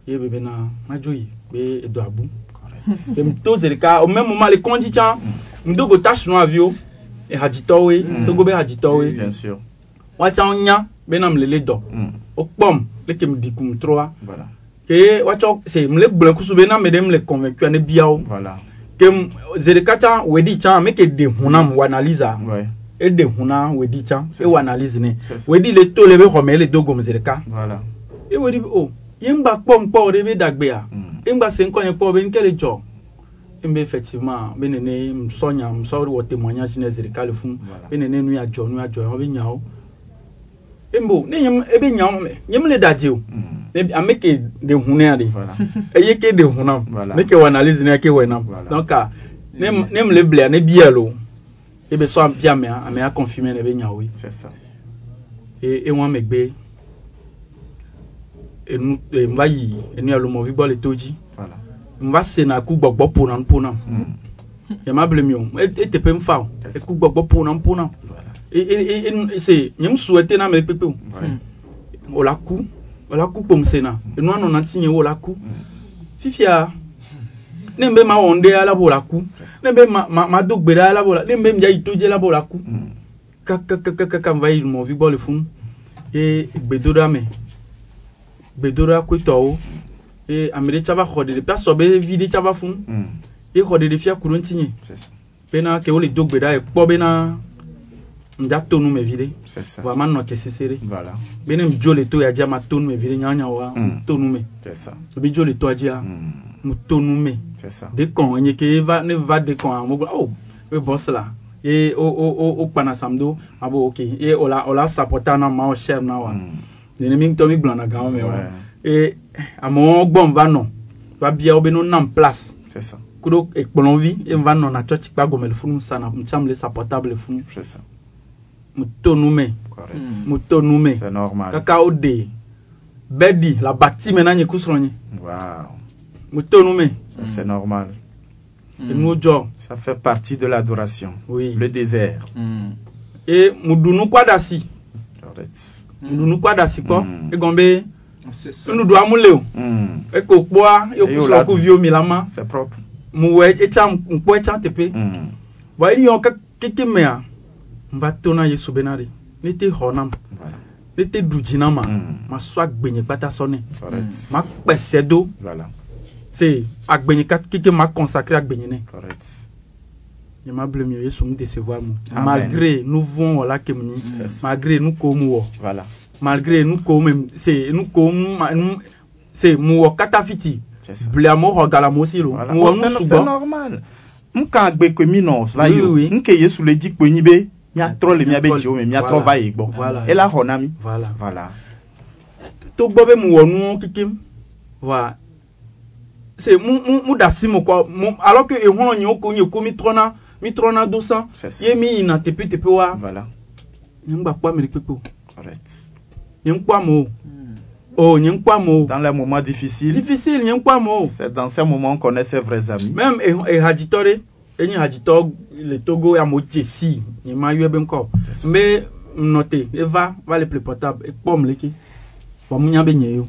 ye be bena madzo yi be edo abu Correct. be m to zi ɖeka au même moment le kɔndzi tsã m do go ta sunɔ aviwo ehadzitɔwoe Mm. togo m le dɔ trɔa ke se m le gblɔe kusu na ame ɖe m le convaincu ne biawo ke tsã me hu nam analyse a Ouais. eɖe hu na wòɖi tsã C'est ewɔ ça. analyse nɛ C'est ça. wòɖi le to le be xɔme ele do gome zi ɖeka Voilà. e wo di o ye ŋgba kpɔ ŋkpɔ o de be dagbea Mm. e ŋgba se ŋkɔ nye kpɔ o be ŋkɛ le dzɔ e be effectivement be nene musɔ nya musɔ wɔ témoignage ne zerika le fun Voilà. be nene nu ya dzɔ nu ya dzɔ be nyawo e bo ne nye e be nyawo me nye me le da dze o Mm. ne ame ke de hunea de Voilà. [LAUGHS] eye ke de hunam Voilà. ne ke wɔ analyse ne ke wɔ nam Voilà. donc a ne m- ne me le blia ne bia lo e be sɔ bia amea amea confirmer ne be nyawo ye C'est ça. e e wɔn megbe enu e n va yi enu ya lomɔvi gbɔ le to dzi Voilà. n va se na ku gbɔgbɔ ƒona nu ƒona Mm. yama ble mi o e e teƒe n fa o Yes. e gbɔgbɔ ƒona Voilà. e e e e e se nye ŋu su ete na me kpekpe o Ouais. o la ku o la ku kpom se na enua nɔ na ti nye o la ku Mm. fifia ne n be ma wɔ ŋɖe ala bo la ku. Yes. ne be ma ma ma do gbe ɖa ala bo la ne be mia yi to dzi ala bo la ku Mm. kakakakaka n va yi mɔvi gbɔ le funu ye gbedoɖa me gbedoɖa koetɔwo ye ame ɖe tsava xɔ ɖeɖe pasɔ be vi ɖe tsava funu Mm. ye xɔ ɖeɖe fia ku ɖo ŋuti nye C'est ça. bena ke wole do gbe ɖa ekpɔ bena ŋdza to nu me vi ɖe C'est ça. vɔ ama nɔ te sese ɖe Voilà. bene m dzo le to ya dzi ama to nu me vi ɖe nyawanyawoa Mm. to nu me C'est ça. ebi dzo le toa dzia Mm. mu to nu me C'est ça. dekɔn enye ke eva ne va dekɔn a mo gblɔ o we bɔs la ye o o o o kpana sam do abo ok ye o la o la sapɔta na ma o share na wa Mm. nene mi ŋutɔ mi gblɔ na gama me wa Ouais. ye amewo gbɔm va nɔ va bia wo be no nam place C'est ça. kuɖo ekplɔvi ye n va nɔ na tsɔtsi kpa gɔme le funu sana ntsam le sapɔtable le funu C'est ça. Mu to nu me Correct. mu to nu me C'est normal. kaka o de bɛdi la bati me na nye kusrɔ̃ nye Wow. mu to nu me Ça, c'est normal. enuwo dzɔ Ça fait partie de l'adoration. oui Le désert. Mm. ye mu ɖu nu kɔ ɖe asi Correct. mu ɖu nu kɔ ɖe asi kpɔ Mm. egɔme be C'est nuɖuɖua mu le o Mm. eko kpɔa ye kusrɔ̃ ku viwo mi la ma C'est propre. mu wɔ etsa ŋkpɔ etsa teƒe Mm. vɔ eyi yɔ keke mea n va to na yesu bena ɖe ne te xɔ nam Voilà. ne te ɖu dzi na ma Mm. ma sɔ agbenye kpata sɔ nɛ Correct. ma kpɛsɛ do Voilà. se agbenye ka keke ma consacré agbenye nɛ Correct. nye ma ble mi o yesu mu décevoir mu Amen. malgré nu vɔn wɔla kem nyi C'est ça. malgré nu ko mu wɔ Voilà. malgré nu ko me se nu ko mu ma nu se mu wɔ kata fiti C'est ça. blia mo xɔ galamo si lo Voilà. mu Oh, wɔ c'est nu c'est sugbɔ normal. Nka agbe kpe mi nɔ la yi o. Oui, oui. Nke Yesu le dzi kpe nyi be miatrɔ le miabe dziwo me miatrɔ Voilà. va yi gbɔ. Voilà. Ela xɔ na mi. voilà Voilà. to gbɔ be mu wɔ nuwo kekem wa se mu mu mu da si mu kɔ mu alors que ehɔn nye ko nye ko mi trɔna mi trɔna do san C'est ça. ye mi yina teƒe teƒe wa Voilà. nye ŋgba kpɔ ame kpekpe o Correct. nye ŋkpɔ Mm. o nye ŋkpɔ amewo Dans les moments difficiles, difficile nye ŋkpɔ amewo c'est dans ces moments qu'on est ses vrais amis. même eh- ehadzitɔ enyi haji tog, le togo ya moche si ni ma yue ben ko yes. mbe note eva va le plus potable e pom leki fo mu nya be nye yo.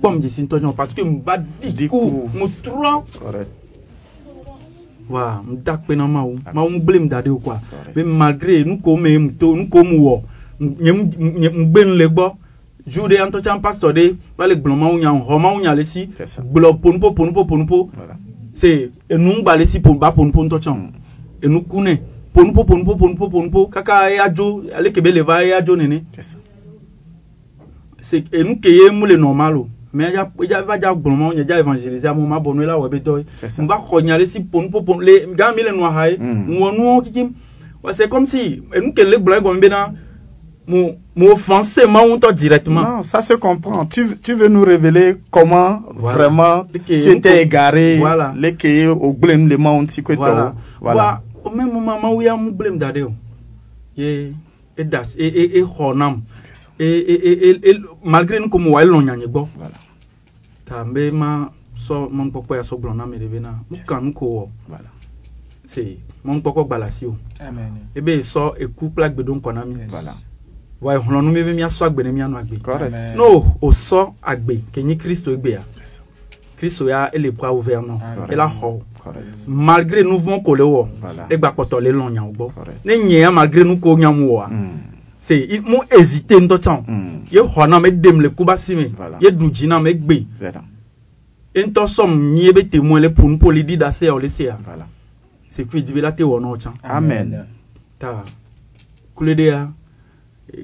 Pom je si ntonyo parce que mba di ku mo tro correct. Wa mda pe na ma o ma o blame da de kwa. Be malgré nu ko me mto nu ko mu wo nye mgbe nle gbo. Jude anto chan pastor de va le gblon ma o nya ho ma o nya le si. Gblon ponpo ponpo ponpo voilà. Se enu gba le si pon ba ponupo ŋutɔ tsã Mm. enu ku nɛ ponupo ponupo ponupo ponupo kaka eya dzo ale kebe le va eya dzo nene C'est ça. se enu ke ye mu le normal o mais eya eya va dza gblɔ mawu nya dza évangéliser amewo ma bɔ nu la wɔ ebe dɔ C'est ça. ye n va xɔ nya le si ponupo ponu le gã mi le nua ha ye Mm. n wɔ nuwo kikim wa c'est comme si enu ke le gblɔ egɔme bena directement? Non, ça se comprend. Tu, tu veux nous révéler comment Voilà. vraiment tu étais égaré, Voilà. le que au blême si que voilà Voilà. o même moment mawu ya mu gblem da ɖe o ye e da e e e xɔ nam C'est ça. e e e e e malgré nu ko mo wa elɔ nyanye gbɔ Voilà. ta n be ma sɔ mɔnukpɔkpɔ ya sɔ gblɔ na me ɖe bena nu ka nu ko Voilà. se mɔnukpɔkpɔ gba le asi o Amen. ebe sɔ eku kple agbedo ŋkɔ na mi Yes. Voilà. Wa exlɔ̃ nu mi be miasɔ agbe ne mianɔ agbe. No o sɔ agbe ke nyi kristo kristo ya ele nɔ ela xɔ malgré nu vɔn ko le wɔ egba kpɔtɔ le lɔ nyawo gbɔ ne ya malgré nu ko nyamu wɔa se hésité ŋutɔ tsã o ye xɔ nam edem le kuba si me Voilà. ye ɖu dzi nam egbe Voilà. ye ŋutɔ sɔm nyi ebe témoin le ƒonu ƒo le ɖi ɖa se ya o le se ya Voilà. c'est que di be la te wɔ nɔ tsã Amen. ta kule ɖe ya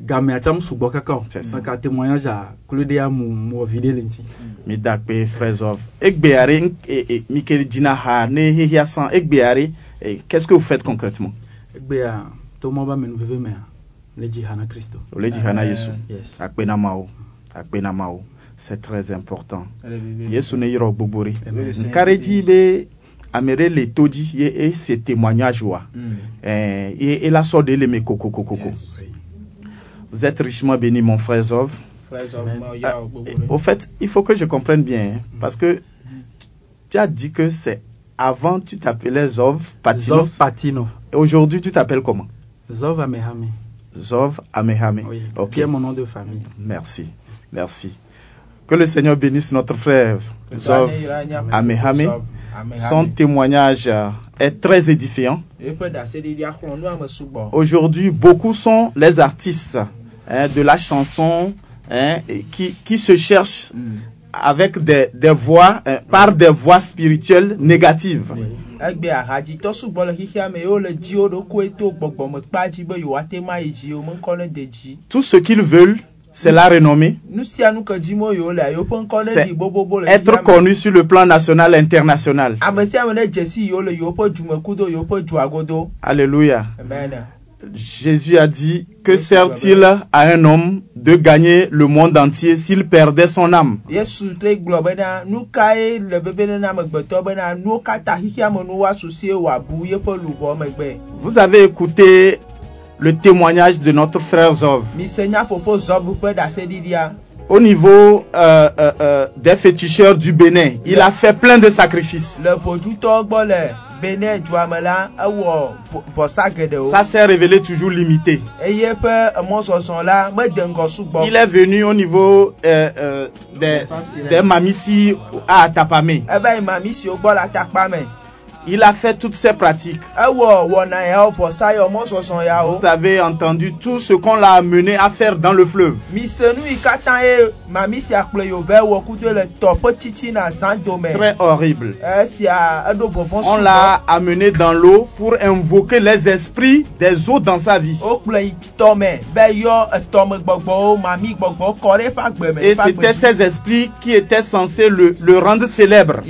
gamea tsam sugbɔ kaka o C'est ça. meka témoignage a klo de ya mu le ŋuti mi egbeare Mikel Dina ha ne san egbeare eh, qu'est-ce que vous faites concrètement? Egbea to mɔ ba menu veve mea le dzi ha na kristo ole dzi ha na yesu yes akpe na mawo akpe na mawo c'est très important. Yesu ne yɔrɔ gbogbo re nkare dzi be ame ɖe le to dzi ye ese témoignage wa. Mm. ye ela sɔ de le me kokokokoko. Yes. Vous êtes richement béni mon frère Zov Ah, rẹ̀. au fait, il faut que je comprenne bien, hein, parce que tu as dit que c'est avant tu t'appelais Zov Patinos. zov patino Aujourd'hui, tu t'appelles comment? Zov amehame Zov Amehame. oui Ok. qui est mon nom de famille Merci, merci. Que le Seigneur bénisse notre frère Zov. Amehame. Son témoignage euh, est très édifiant. Aujourd'hui, beaucoup sont les artistes hein, de la chanson hein, qui, qui se cherchent Mm. avec des, des voix, hein, par des voix spirituelles négatives. dzi Tout ce qu'ils veulent, c'est la renommée, C'est être connu sur le plan national et international. Alléluia. amen Jésus a dit que sert-il à un homme de gagner le monde entier s'il perdait son âme? Vous avez écouté le témoignage de notre frère Zov. Au niveau euh, euh, euh, des féticheurs du Bénin, il a fait plein de sacrifices. Ça s'est révélé toujours limité. Il est venu au niveau euh, euh, des, des Mamissi à Atapamé. Il a fait toutes ces pratiques. yawo Vous avez entendu tout ce qu'on l'a amené à faire dans le fleuve. dome Très horrible. eɖo vɔvɔ On l'a amené dans l'eau pour invoquer les esprits des eaux dans sa vie. Et c'était ces esprits qui étaient censés le, le rendre célèbre.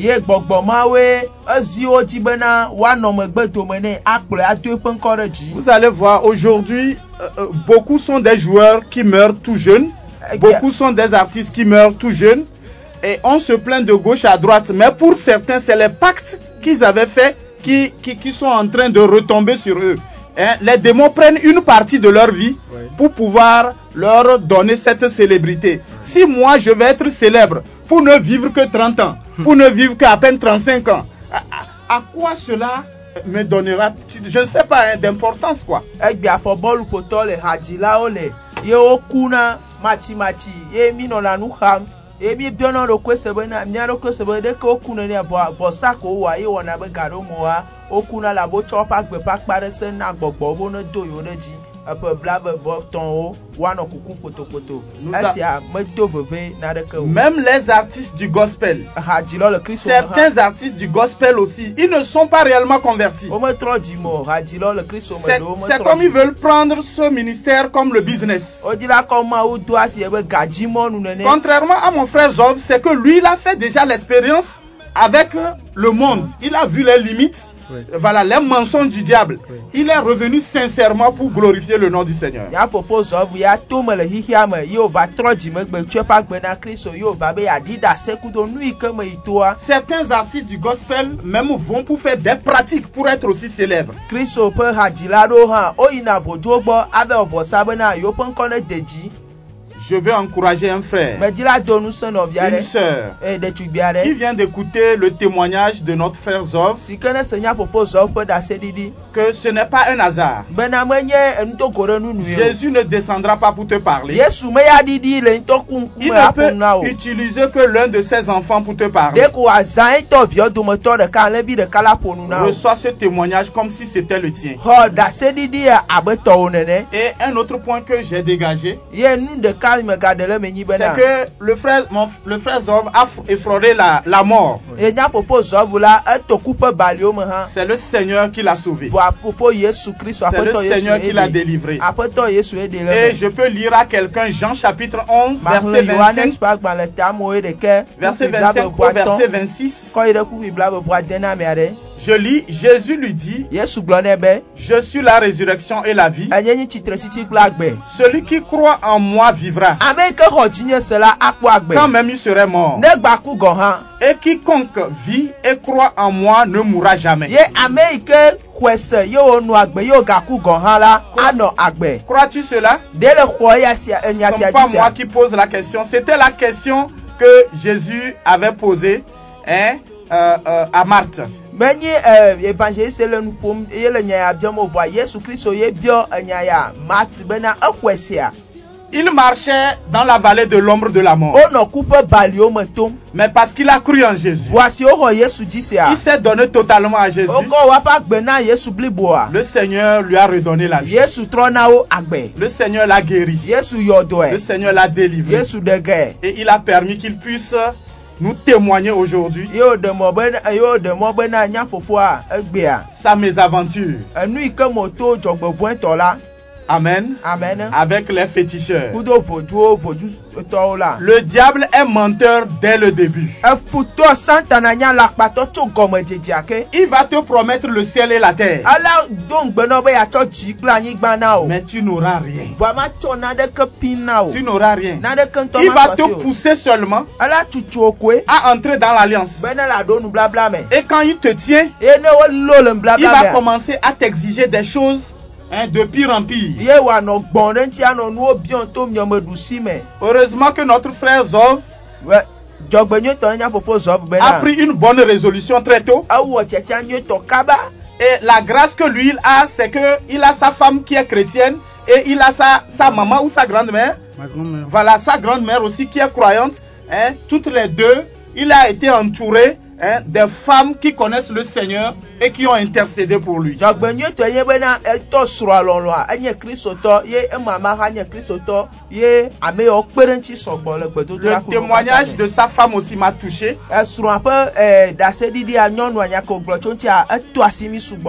Vous allez voir, aujourd'hui, euh, euh, beaucoup sont des joueurs qui meurent tout jeunes. Beaucoup sont des artistes qui meurent tout jeunes. Et on se plaint de gauche à droite. Mais pour certains, c'est les pactes qu'ils avaient faits qui, qui, qui sont en train de retomber sur eux. Hein, Les démons prennent une partie de leur vie pour pouvoir leur donner cette célébrité. Si moi, je vais être célèbre pour ne vivre que 30 ans, pour ne vivre qu'à peine 35 ans, à, quoi cela me donnera, je ne sais pas, hein, d'importance quoi. egbe afɔbɔluƒotɔ le hadzilawo le ye wokuna matsimatsi ye mi nɔna nu xam ye mi biɔna ɖokui se bena mia ɖokui se be ɖeke wokuna nɛ vɔ vɔsa ko wowɔa ye wɔna be ga ɖo moa wokuna la wotsɔ woƒe agbe ƒe akpa ɖe se na gbɔgbɔ bo ne do yewo ɖe dzi eƒe blabevɔtɔwo woanɔ kuku kpotokpoto Nous a- esia medo veve na ɖeke o. Même les artistes du gospel, hadzilɔ le kristu me hã certains artistes du gospel aussi, ils ne sont pas réellement convertis. wometrɔ dzime o hadzilɔ le kristu me C'est comme ils veulent prendre ce ministère comme le business. wodzra kɔ mawu do asi ebe gadzimɔnu nene. Contrairement à mon frère Zov, c'est que lui, il a fait déjà l'expérience avec le monde. Il a vu les limites, Oui. voilà, les mensonges du diable. Oui. Il est revenu sincèrement pour glorifier le nom du Seigneur. Certains artistes du gospel même vont pour faire des pratiques pour être aussi célèbres. Je vais encourager un frère, une sœur, qui vient d'écouter le témoignage de notre frère Zov, que ce n'est pas un hasard. Jésus ne descendra pas pour te parler. Il ne peut utiliser que l'un de ses enfants pour te parler. Reçois ce témoignage comme si c'était le tien. Et un autre point que j'ai dégagé, ye nu ɖeka ɖeka megaɖe le me nyi C'est que le frère, mon, le frère Zov a effleuré la, la mort. me hã C'est le Seigneur qui l'a sauvé. C'est le Seigneur qui l'a délivré. Et me je peux lire à quelqu'un Jean chapitre 11, maxlẽ verset yohanes 25, ƒe agbalẽ ta amewo ɖeke verset kufi 25 au blaeve verset atɔ̃ 26. kɔ yi ɖe kufi blaeve ade na amea ɖe Je lis, Jésus lui dit, yesu gblɔ nɛ be je suis la résurrection et la vie. kple agbe Celui qui croit en moi vivra, agbe quand même il serait mort. Et quiconque vit et croit en moi ne mourra jamais. Crois-tu cela? Ce n'est pas moi qui pose la question. C'était la question que Jésus avait posée hein, euh, euh, à Marthe. menyi eh, evangeliste le nu ƒom ye le nya ya biɔm o vɔa yesu kristu ye biɔ enya ya mat bena exɔe sia Il marchait dans la vallée de l'ombre de la mort. tom Mais parce qu'il a cru en Jésus, dzi sia il s'est donné totalement à Jésus. bliboa Le Seigneur lui a redonné la vie. Le Seigneur l'a guéri. Le Seigneur l'a délivré. Et il a permis qu'il puisse nous témoigner aujourd'hui sa mésaventure. Amen. amen Avec les féticheurs. Le diable est menteur dès le début. Il va te promettre le ciel et la terre. Mais tu n'auras rien. Tu n'auras rien. Il va te pousser seulement à entrer dans l'alliance. me Et quand il te tient, le il va commencer à t'exiger des choses hein, de pire en pire. Heureusement que notre frère Zov a pris une bonne résolution très tôt. Et la grâce que lui il a, c'est que il a sa femme qui est chrétienne et il a sa, sa maman ou sa grand-mère. Ma grand-mère. Voilà, sa grand-mère aussi qui est croyante. Hein, toutes les deux, il a été entouré hein, des femmes qui connaissent le Seigneur et qui ont intercédé pour lui. ɖe ŋuti sɔgbɔ le témoignage de sa femme aussi m'a touché.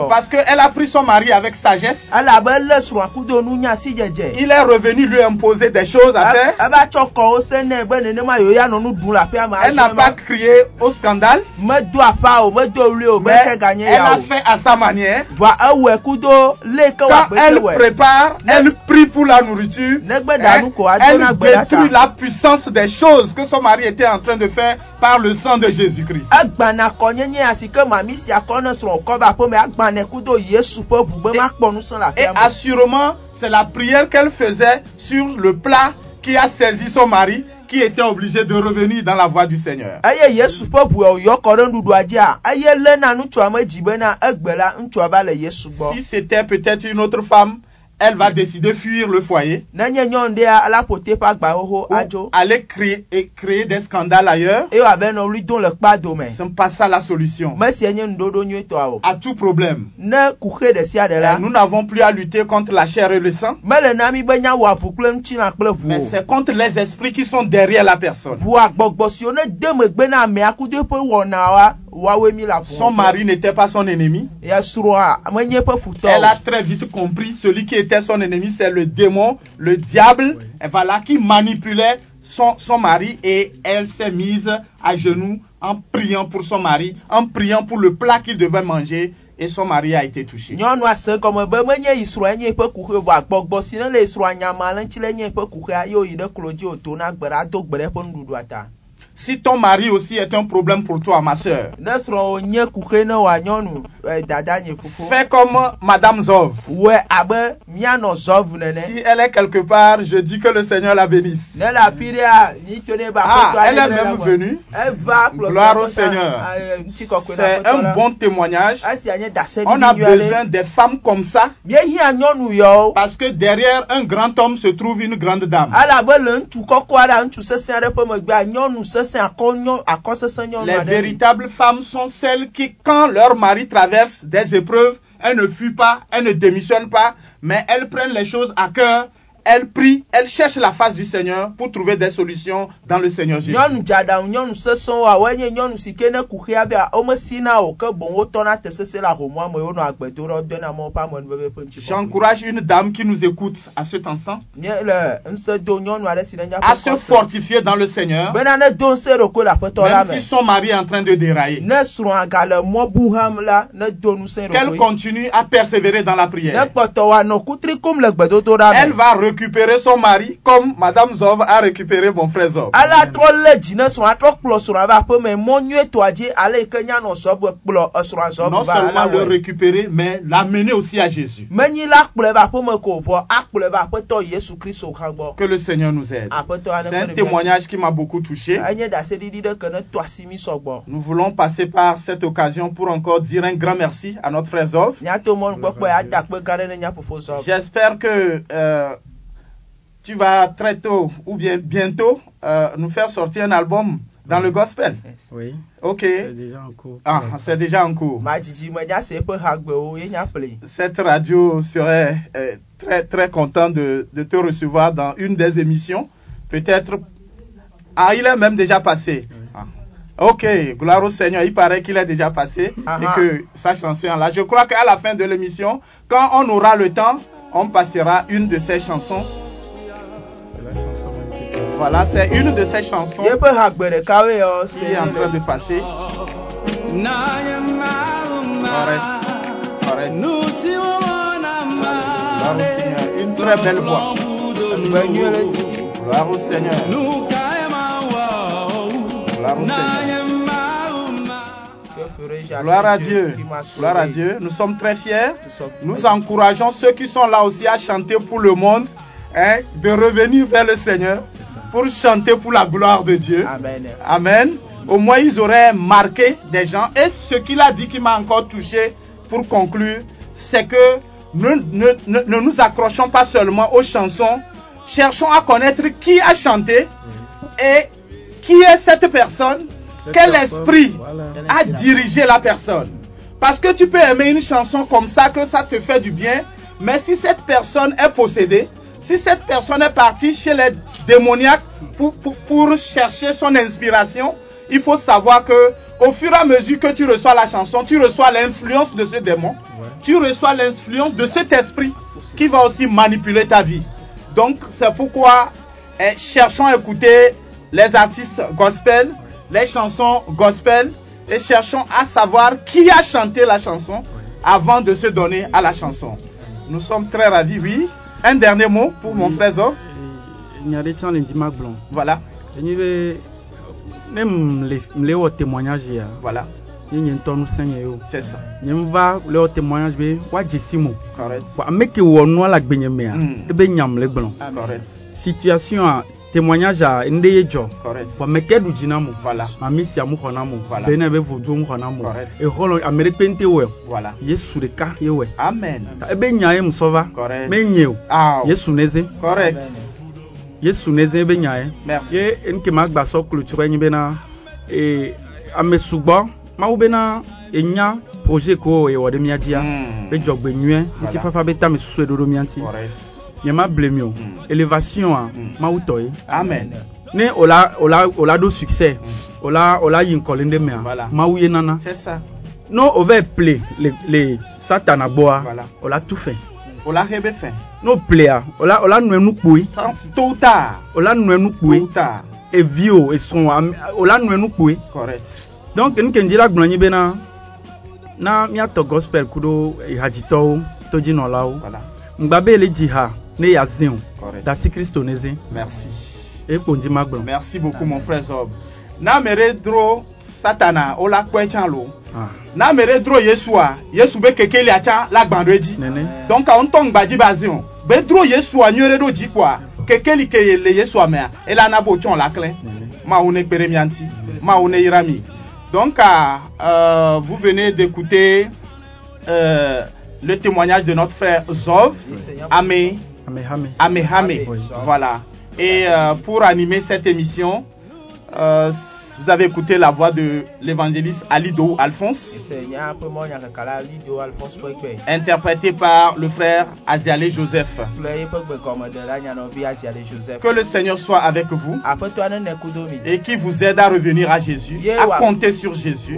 Parce qu'elle a pris son mari avec sagesse. Il est revenu lui imposer des choses à faire. Elle n'a pas crié au scandale, medo o medo o elle a fait à sa manière. Quand elle prépare, elle prie pour la nourriture. negbe hein, ɖanu ko ado elle na détruit la puissance des choses que son mari était en train de faire par le sang de kɔnyenye ke mami srɔ̃ yesu ƒe ʋu be Et- assurément, c'est la prière qu'elle faisait sur le plat qui a saisi son mari, qui était obligé de revenir dans la voie du Seigneur. Si c'était peut-être une autre femme, elle va décider de fuir le foyer ou aller créer, et créer des scandales ailleurs. dome Ce n'est pas ça la solution. À tout problème. Nous n'avons plus à lutter contre la chair et le sang, mais c'est contre les esprits qui sont derrière la personne. Son mari n'était pas son ennemi. Elle a très vite compris celui qui était son ennemi, c'est le démon, le diable, et voilà, qui manipulait son, son mari et elle s'est mise à genoux en priant pour son mari, en priant pour le plat qu'il devait manger et son mari a été touché. Si ton mari aussi est un problème pour toi, ma soeur, fofo fais comme Madame Zov. Si elle est quelque part, je dis que le Seigneur la bénisse. Ah, aƒetɔ elle est même venue. Gloire au Seigneur. ŋutikɔkɔe C'est na un bon témoignage. nye On a besoin des femmes comme ça parce que derrière un grand homme se trouve une grande dame. Les véritables femmes sont celles qui, quand leur mari traverse des épreuves, elles ne fuient pas, elles ne démissionnent pas, mais elles prennent les choses à cœur, elle prie, elle cherche la face du Seigneur pour trouver des solutions dans le Seigneur Jésus. J'encourage une dame qui nous écoute à cet instant à se fortifier dans le Seigneur, même me. si son mari est en train de dérailler. Qu'elle continue à persévérer dans la prière. Elle va récupérer son mari comme Madame Zov a récupéré mon frère Zov. ala trɔ lé dzi ne srɔ̃a trɔ kplɔ srɔ̃a va aƒe me mɔ nyuietɔa dzi ale yi ke nyanɔ zɔbe kplɔ esrɔ̃a zɔbe Non seulement le récupérer, mais l'amener aussi à Jésus. menyi la kplɔe va aƒe me ko vɔ akplɔe va aƒetɔ yesu kristu hã gbɔ Que le Seigneur nous aide. aƒetɔ C'est un témoignage qui m'a beaucoup touché. enye ɖaseɖiɖi ɖe ke ne tɔ asimi sɔgbɔ Nous voulons passer par cette occasion pour encore dire un grand merci à notre frère Zov. J'espère que euh, tu vas très tôt ou bien bientôt euh, nous faire sortir un album dans le gospel. Oui, Ok. c'est déjà en cours. Ah, c'est déjà en cours. Cette radio serait euh, très très content de, de te recevoir dans une des émissions. Peut-être. Ah, il est même déjà passé. Ah. Ok, gloire au Seigneur. Il paraît qu'il est déjà passé Ah et ah. que sa chanson est là. Je crois qu'à la fin de l'émission, quand on aura le temps, on passera une de ses chansons. Voilà, c'est une de ces chansons yɔ qui est en train de passer. Correct. Correct. Gloire au Seigneur. Une très belle voix. Gloire au Seigneur. Gloire au Seigneur. Gloire à Dieu. Gloire à Dieu. Nous sommes très fiers. Nous encourageons ceux qui sont là aussi à chanter pour le monde, hein, de revenir vers le Seigneur. Pour chanter pour la gloire de Dieu. amen Amen. Au moins, ils auraient marqué des gens. Et ce qu'il a dit qui m'a encore touché pour conclure, c'est que ne, ne- ne- ne nous accrochons pas seulement aux chansons. Cherchons à connaître qui a chanté et qui est cette personne, Cette quel personne, esprit voilà. a dirigé la personne. Parce que tu peux aimer une chanson comme ça, que ça te fait du bien, mais si cette personne est possédée, si cette personne est partie chez les démoniaques pour, pour, pour chercher son inspiration, il faut savoir que au fur et à mesure que tu reçois la chanson, tu reçois l'influence de ce démon, tu reçois l'influence de cet esprit qui va aussi manipuler ta vie. Donc c'est pourquoi eh, cherchons à écouter les artistes gospel, les chansons gospel et cherchons à savoir qui a chanté la chanson avant de se donner à la chanson. Nous sommes très ravis, oui. Un dernier mot pour mon frère le ma gblɔm. Voilà, ne témoignage ya, voilà, nye o. c'est ça. Nye va le témoignage be mo. Correct. Ame ke wɔ nua le agbenye mea, ebe nyam le gblɔm. Correct. Situation a témoignage a ŋɖe ye dzɔ. Correct. Bon, ame ke ɖu dzi na mo. Voilà. Mami sia mu xɔ na mo. Voilà. Bena be vodu mu xɔ na mo. Correct. Exɔlɔ ame ɖe kpe ŋute wɔe. o. Voilà. Yesu ɖeka ye wɔe. Amen. Ta Ebe nya ye musɔ va. Correct. Menye o. Ah, Yesu ne ze. correct. Yesu ne ze ebe nya ye. Merci. ye nke ma gbasɔ klotsɔ nyi bena ee ame sugbɔ mawu bena enya projet ko ewɔ ɖe mía dzia Mm. be dzɔgbenyuie ŋuti Voilà. fafa be tame susu ɖo ɖo mía ŋuti Correct. nye ma blem yo. Hmm. Elevasyon a hmm. ma utoye amen. Ne ola ola ola do succès. Hmm. Ola ola yin kolende me a voilà. ma uye nana. C'est ça. No over play le le satan agboa voilà. ola tout fait ola hebe fait no play a. Ola ola nu enu poyi sans tôt ou tard ola nu enu poyi tôt ou tard e, e vi o e son wa ola nu enu poyi correct. Donc nke njira gblɔ anyi bena na miatɔ gospel kudo e ihadzitɔwo todzinɔlawo voilà. ŋgba be le dzi ha. Ne o Correct. dasi kristo ne zẽ Merci. eye kpo ŋdzi ma gblɔ Merci beaucoup, mon frère Zob. Na mere dro satana o la kpɛ tsan lo. Ah, Na mere dro Yesua, Yesu be keke lia tsan la gbãdo edzi. Donc a ŋutɔ ŋgbadzi ba zi o. Be dro Yesua nyuie ɖe ɖo dzi kpoa keke li ke le Yesua mea ela na bo tsɔn la nene Mawu ne kpe ɖe mia ŋuti. Mawu ne yra mi. Donc euh, vous venez d'écouter euh, le témoignage de notre frère Zov, Amé, amehame Amehame. Oui. Voilà. Et euh, pour animer cette émission, Euh, vous avez écouté la voix de l'évangéliste Alido Alphonse, interprété par le frère Aziale Joseph. Que le Seigneur soit avec vous et qui vous aide à revenir à Jésus, à compter sur Jésus.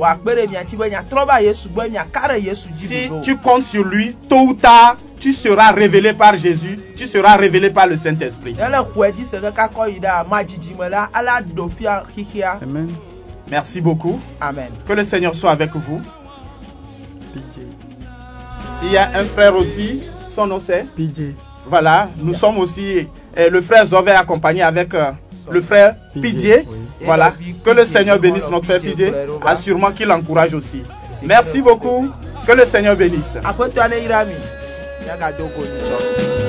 Si tu comptes sur lui, tôt ou tard, tu seras révélé par Jésus, tu seras révélé par le Saint-Esprit. Amen. Merci beaucoup. amen Que le Seigneur soit avec vous. PJ. Il y a un frère aussi, son nom c'est PJ. Voilà, nous sommes aussi, euh, le frère Zové accompagné avec euh, le frère PJ, oui. Voilà, que le Seigneur bénisse notre frère Pidie, assurément qu'il l'encourage aussi. Merci beaucoup, que le Seigneur bénisse. Aƒetɔa ne yra mi miagado go nyitsɔ